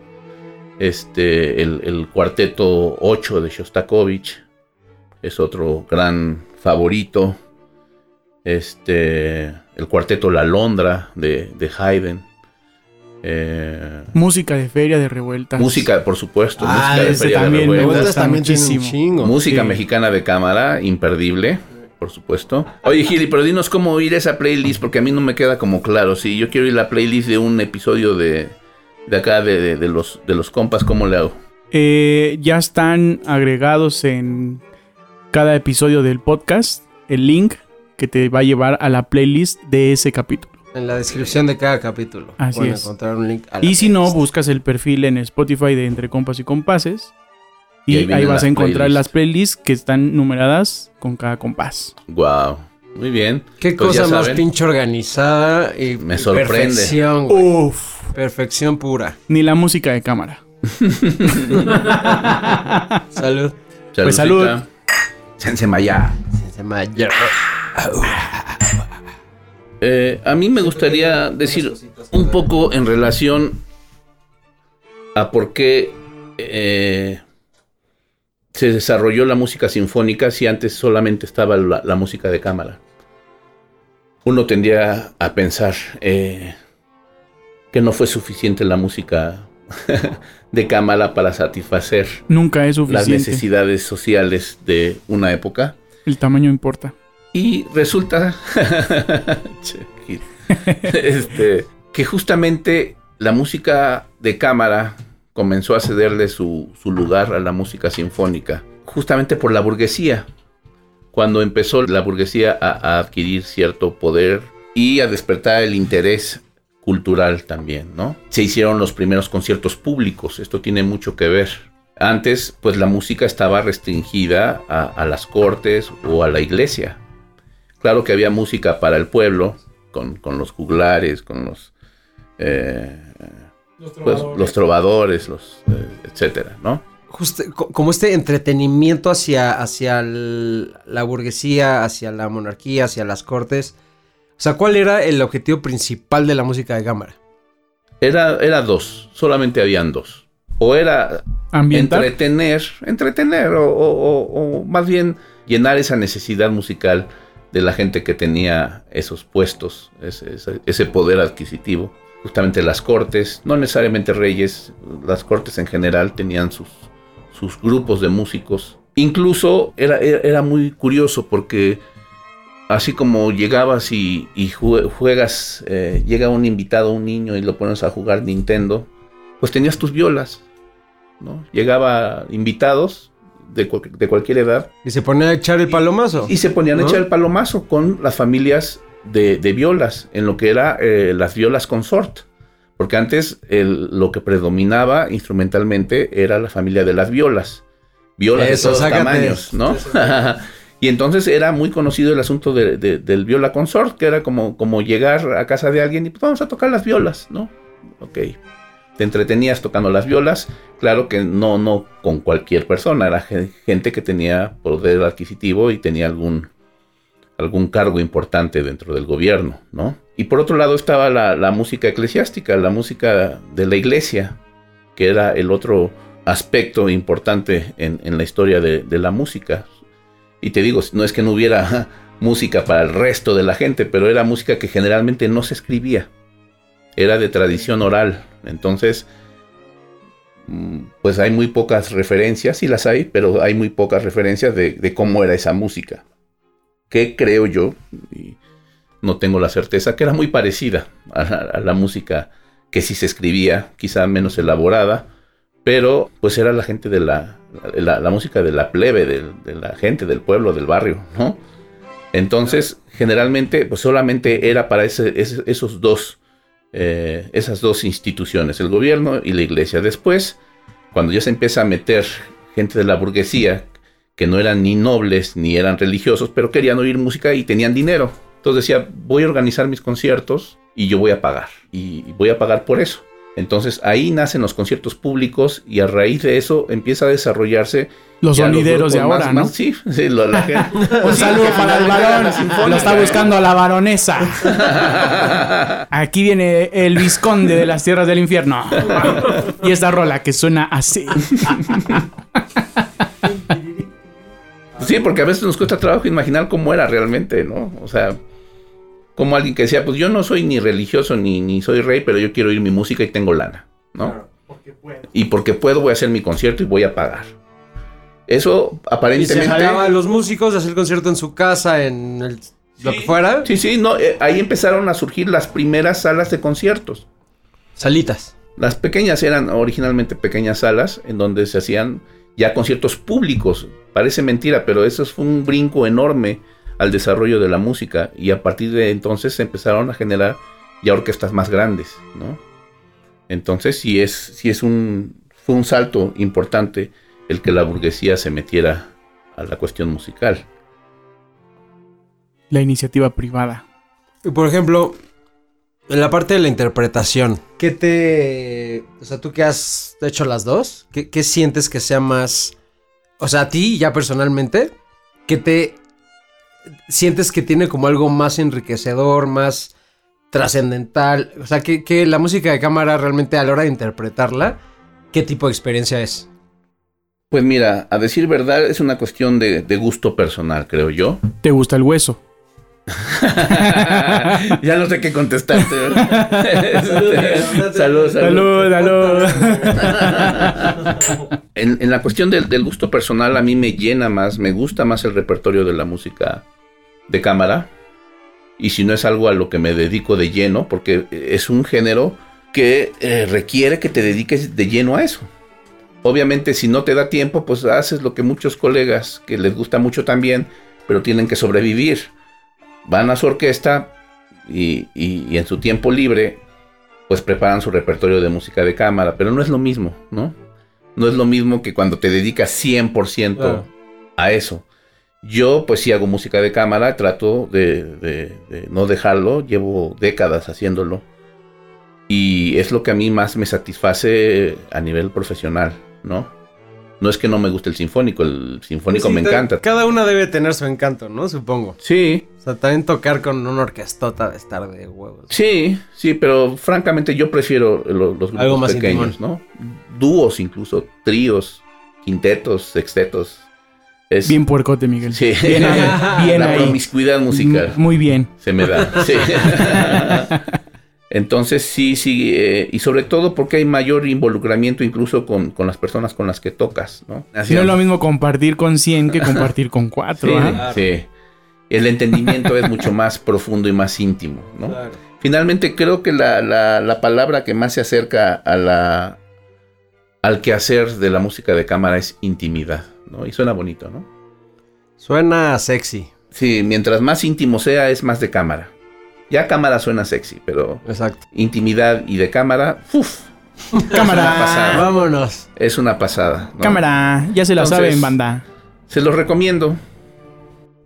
Este, el, cuarteto 8 de Shostakovich es otro gran favorito. Este, el cuarteto La Londra de Haydn. Eh, Música de feria, de revueltas. música, por supuesto. Ah, música de ese Feria de también me Revueltas. también muchísimo. chingo. Música Sí. mexicana de cámara, imperdible, por supuesto. Oye, Gili, pero dinos cómo oír esa playlist, porque a mí no me queda como claro. Si yo quiero oír la playlist de un episodio de, de acá, de, de- de los, de los compas, ¿cómo le hago? Eh, ya están agregados en cada episodio del podcast el link que te va a llevar a la playlist de ese capítulo. En la descripción de cada capítulo. Así pueden es. encontrar un link a la Y si no, buscas el perfil en Spotify de Entre Compas y Compases. Y Y, ahí vas a encontrar playlists. las playlists que están numeradas con cada compás. Wow. Muy bien. Qué Pues cosa más saben, pinche organizada y Me sorprende. Perfección, güey. Uf. Perfección pura. Ni la música de cámara. Salud. Pues salud. Saludcita. Sensemaya. Eh, a mí me gustaría decir un poco en relación a por qué eh, se desarrolló la música sinfónica si antes solamente estaba la, la música de cámara. Uno tendría a pensar eh, que no fue suficiente la música de cámara para satisfacer Nunca es las necesidades sociales de una época. El tamaño importa. Y resulta este, que justamente la música de cámara comenzó a cederle su, su lugar a la música sinfónica, justamente por la burguesía, cuando empezó la burguesía a, a adquirir cierto poder y a despertar el interés cultural también, ¿no? Se hicieron los primeros conciertos públicos, esto tiene mucho que ver. Antes, pues la música estaba restringida a, a las cortes o a la iglesia. Claro que había música para el pueblo, con, con los juglares, con los, eh, pues, los trovadores, los, eh, etcétera, ¿no? Justo, co- como este entretenimiento hacia, hacia el- la burguesía, hacia la monarquía, hacia las cortes. O sea, ¿cuál era el objetivo principal de la música de cámara? Era, era dos, solamente habían dos. O era Ambiental. entretener, entretener, o, o- o- o más bien llenar esa necesidad musical de la gente que tenía esos puestos, ese, poder adquisitivo. Justamente las cortes, no necesariamente reyes, las cortes en general tenían sus, sus grupos de músicos. Incluso era, era, muy curioso porque así como llegabas y, y jue- juegas, eh, llega un invitado, un niño y lo pones a jugar Nintendo, pues tenías tus violas, ¿no? Llegaba invitados de, cual- de cualquier edad ¿Y se ponía a echar el palomazo? y se ponían a echar el palomazo con las familias de, de violas, en lo que era eh, las violas consort. Porque antes el- lo que predominaba instrumentalmente era la familia de las violas. Violas Eso, de todos sácate. tamaños, ¿no? y entonces era muy conocido el asunto de- de- del viola consort, que era como, como llegar a casa de alguien y pues vamos a tocar las violas, ¿no? Ok. Te entretenías tocando las violas. Claro que no, no con cualquier persona. Era ge- gente que tenía poder adquisitivo y tenía algún, algún cargo importante dentro del gobierno, ¿no? Y por otro lado estaba la, música eclesiástica, la música de la iglesia, que era el otro aspecto importante en, en la historia de, de la música. Y te digo, no es que no hubiera música para el resto de la gente, pero era música que generalmente no se escribía. Era de tradición oral. Entonces, mm, pues hay muy pocas referencias, sí las hay, pero hay muy pocas referencias de, cómo era esa música. Que creo yo, y no tengo la certeza, que era muy parecida a la, música que sí se escribía, quizá menos elaborada, pero pues era la gente de la, la, música de la plebe, de, la gente, del pueblo, del barrio, ¿no? Entonces, generalmente, pues solamente era para ese- esos dos, eh, esas dos instituciones, el gobierno y la iglesia. Después, cuando ya se empieza a meter gente de la burguesía, que no eran ni nobles ni eran religiosos, pero querían oír música y tenían dinero. Entonces decía, voy a organizar mis conciertos y yo voy a pagar. Y voy a pagar por eso. Entonces ahí nacen los conciertos públicos y a raíz de eso empieza a desarrollarse Los ya sonideros de ahora, más- ¿no? más- sí, sí, lo- la gente. Un Pues saludo para el varón. Lo está ¿eh? buscando a la baronesa. Aquí viene el visconde de las tierras del infierno. Y esta rola que suena así. Sí, porque a veces nos cuesta trabajo imaginar cómo era realmente, ¿no? O sea, como alguien que decía, pues yo no soy ni religioso ni, ni soy rey, pero yo quiero oír mi música y tengo lana, ¿no? Y porque puedo voy a hacer mi concierto y voy a pagar. Eso Y se aparentemente... jalaba a los músicos de hacer concierto en su casa, en el, lo que fuera. Sí, sí, no, eh, ahí empezaron a surgir las primeras salas de conciertos. Salitas. Las pequeñas eran originalmente pequeñas salas en donde se hacían ya conciertos públicos. Parece mentira, pero eso fue un brinco enorme al desarrollo de la música y a partir de entonces se empezaron a generar ya orquestas más grandes, ¿no? Entonces sí es, sí es un, fue un salto importante el que la burguesía se metiera a la cuestión musical. La iniciativa privada. Y por ejemplo, en la parte de la interpretación, ¿qué te... O sea, tú que has hecho las dos, ¿qué, qué sientes que sea más... O sea, a ti ya personalmente, ¿qué te... Sientes que tiene como algo más enriquecedor, más trascendental? O sea, que, que la música de cámara realmente a la hora de interpretarla, ¿qué tipo de experiencia es? Pues mira, a decir verdad es una cuestión de, de gusto personal, creo yo. ¿Te gusta el hueso? ya no sé qué contestarte. salud, salud, salud. en, en, la cuestión del, del, gusto personal, a mí me llena más, me gusta más el repertorio de la música de cámara. Y si no es algo a lo que me dedico de lleno, porque es un género que eh, requiere que te dediques de lleno a eso. Obviamente, si no te da tiempo, pues haces lo que muchos colegas que les gusta mucho también, pero tienen que sobrevivir van a su orquesta y, y, y, en su tiempo libre, pues preparan su repertorio de música de cámara, pero no es lo mismo, ¿no? No es lo mismo que cuando te dedicas 100% claro. a eso. Yo pues sí hago música de cámara, trato de, de, de, no dejarlo, llevo décadas haciéndolo. Y es lo que a mí más me satisface a nivel profesional, ¿no? No es que no me guste el sinfónico, el sinfónico sí, me encanta. Cada una debe tener su encanto, ¿no? Supongo. Sí. O sea, también tocar con una orquestota de estar de huevos. Sí, sí, pero francamente yo prefiero los, los grupos Algo más pequeños, intimón. ¿no? Dúos incluso, tríos, quintetos, sextetos. Es... Bien puercote, Miguel. Sí. Bien ahí. Bien La ahí. promiscuidad musical. Muy bien. Se me da. Sí. Entonces sí, sí, eh, y sobre todo porque hay mayor involucramiento incluso con, con, las personas con las que tocas, ¿no? Así no es lo mismo compartir con 100 que compartir con 4. Sí, ¿eh? claro. sí, el entendimiento es mucho más profundo y más íntimo, ¿no? Claro. Finalmente creo que la, la, la, palabra que más se acerca a la, al quehacer de la música de cámara es intimidad, ¿no? Y suena bonito, ¿no? Suena sexy. Sí, mientras más íntimo sea es más de cámara. Ya cámara suena sexy, pero Exacto. intimidad y de cámara, ¡uf! Cámara. Es una pasada. Vámonos. Es una pasada. ¿no? Cámara, ya se la Entonces, saben, banda. Se los recomiendo.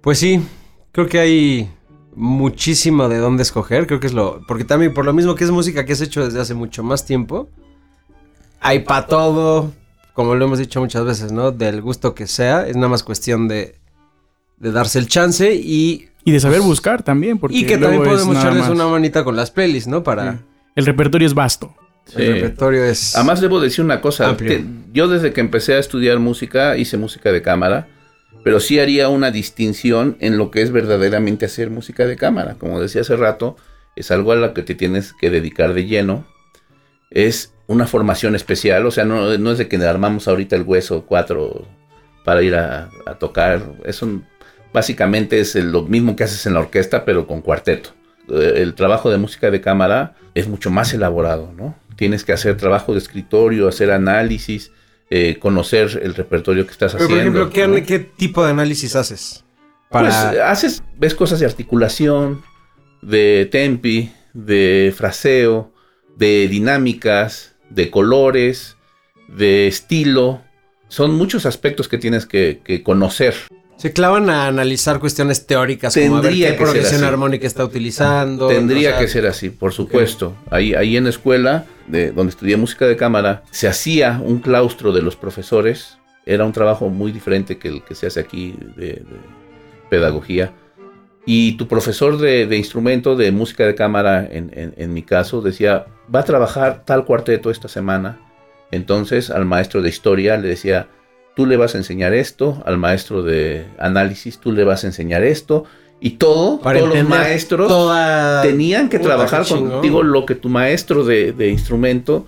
Pues sí, creo que hay muchísimo de dónde escoger. Creo que es lo. Porque también, por lo mismo que es música que has hecho desde hace mucho más tiempo, hay para todo. Como lo hemos dicho muchas veces, ¿no? Del gusto que sea. Es nada más cuestión de, de darse el chance y y de saber buscar también. Porque y que también podemos echarles una manita con las playlists, ¿no? Para. Sí. El repertorio es vasto. Sí. El repertorio es. Además, debo decir una cosa. Te, yo, desde que empecé a estudiar música, hice música de cámara. Pero sí haría una distinción en lo que es verdaderamente hacer música de cámara. Como decía hace rato, es algo a lo que te tienes que dedicar de lleno. Es una formación especial. O sea, no, no es de que armamos ahorita el hueso 4 para ir a, a tocar. Eso básicamente es lo mismo que haces en la orquesta, pero con cuarteto. El trabajo de música de cámara es mucho más elaborado, ¿no? Tienes que hacer trabajo de escritorio, hacer análisis, eh, conocer el repertorio que estás pero, haciendo. Por ejemplo, ¿qué, ¿no? ¿qué, tipo de análisis haces? Para... Pues haces, ves cosas de articulación, de tempi, de fraseo, de dinámicas, de colores, de estilo. Son muchos aspectos que tienes que, que conocer se clavan a analizar cuestiones teóricas Tendría como a ver qué progresión armónica está utilizando. Tendría o sea, que ser así, por supuesto. Okay. Ahí, ahí en la escuela, de, donde estudié música de cámara, se hacía un claustro de los profesores. Era un trabajo muy diferente que el que se hace aquí de, de pedagogía. Y tu profesor de, de, instrumento de música de cámara, en, en, en mi caso, decía, va a trabajar tal cuarteto esta semana. Entonces al maestro de historia le decía, tú le vas a enseñar esto, al maestro de análisis tú le vas a enseñar esto, y todo, Para todos los maestros toda... tenían que trabajar contigo lo que tu maestro de, de instrumento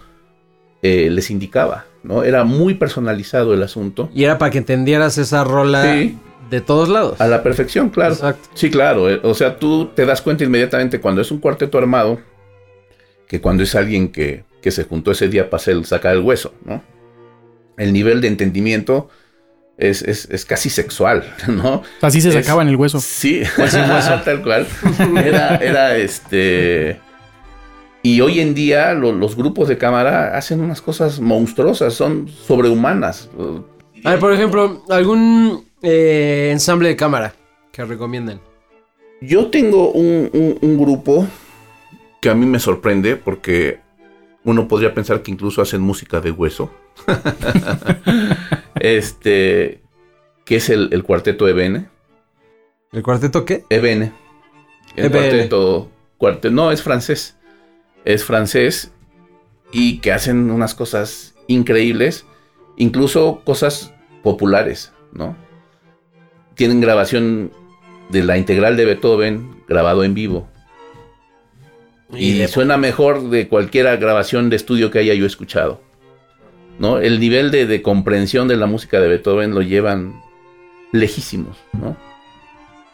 eh, les indicaba, ¿no? Era muy personalizado el asunto. Y era para que entendieras esa rola sí. de todos lados. A la perfección, claro. Exacto. Sí, claro. Eh, o sea, tú te das cuenta inmediatamente cuando es un cuarteto armado, que cuando es alguien que, que se juntó ese día para hacer, sacar el hueso, ¿no? El nivel de entendimiento es, es, es, casi sexual, ¿no? Así se sacaba en el hueso. Sí, pues hueso. tal cual. Era, era este. Y hoy en día lo- los grupos de cámara hacen unas cosas monstruosas, son sobrehumanas. A ver, por ejemplo, algún eh, ensamble de cámara que recomienden. Yo tengo un, un- un grupo que a mí me sorprende porque uno podría pensar que incluso hacen música de hueso. este, que es el, el cuarteto EBN. ¿El cuarteto qué? EBN. El EBN. cuarteto, cuarte- no, es francés. Es francés y que hacen unas cosas increíbles, incluso cosas populares, ¿no? Tienen grabación de la integral de Beethoven grabado en vivo. Y suena mejor de cualquier grabación de estudio que haya yo escuchado. ¿No? El nivel de, de comprensión de la música de Beethoven lo llevan lejísimos, ¿no?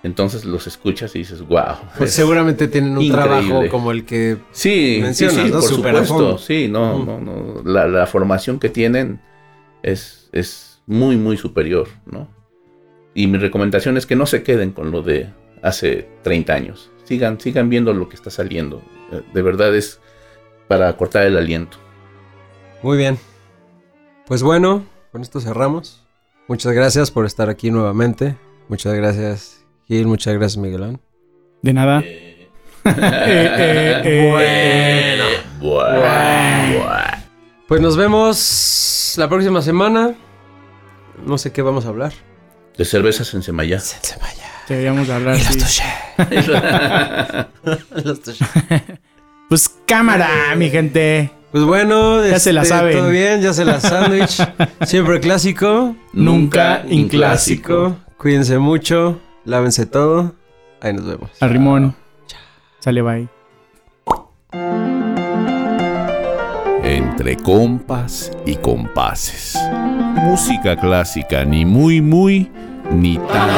Entonces los escuchas y dices, wow. Pues seguramente tienen un increíble. trabajo como el que... Sí, mencionas, sí, ¿no? por supuesto. Sí, no, Mm. no, no. La, la formación que tienen es, es muy, muy superior, ¿no? Y mi recomendación es que no se queden con lo de hace 30 años. Sigan, sigan viendo lo que está saliendo. Eh, De verdad es para cortar el aliento. Muy bien. Pues bueno, con esto cerramos. Muchas gracias por estar aquí nuevamente. Muchas gracias, Gil. Muchas gracias, Miguelón. De nada. Eh, eh, eh, bueno. Pues nos vemos la próxima semana. No sé qué vamos a hablar. De cervezas en Semayá. Deberíamos hablar sí. Los touché. Pues cámara, mi gente. Pues bueno, Ya se la este, saben. Todo bien, ya se la sándwich. Siempre clásico. Nunca inclásico. Cuídense mucho. Lávense todo. Ahí nos vemos. Al rimón. Sale bye. Entre compas y compases. Música clásica ni muy muy ni tan.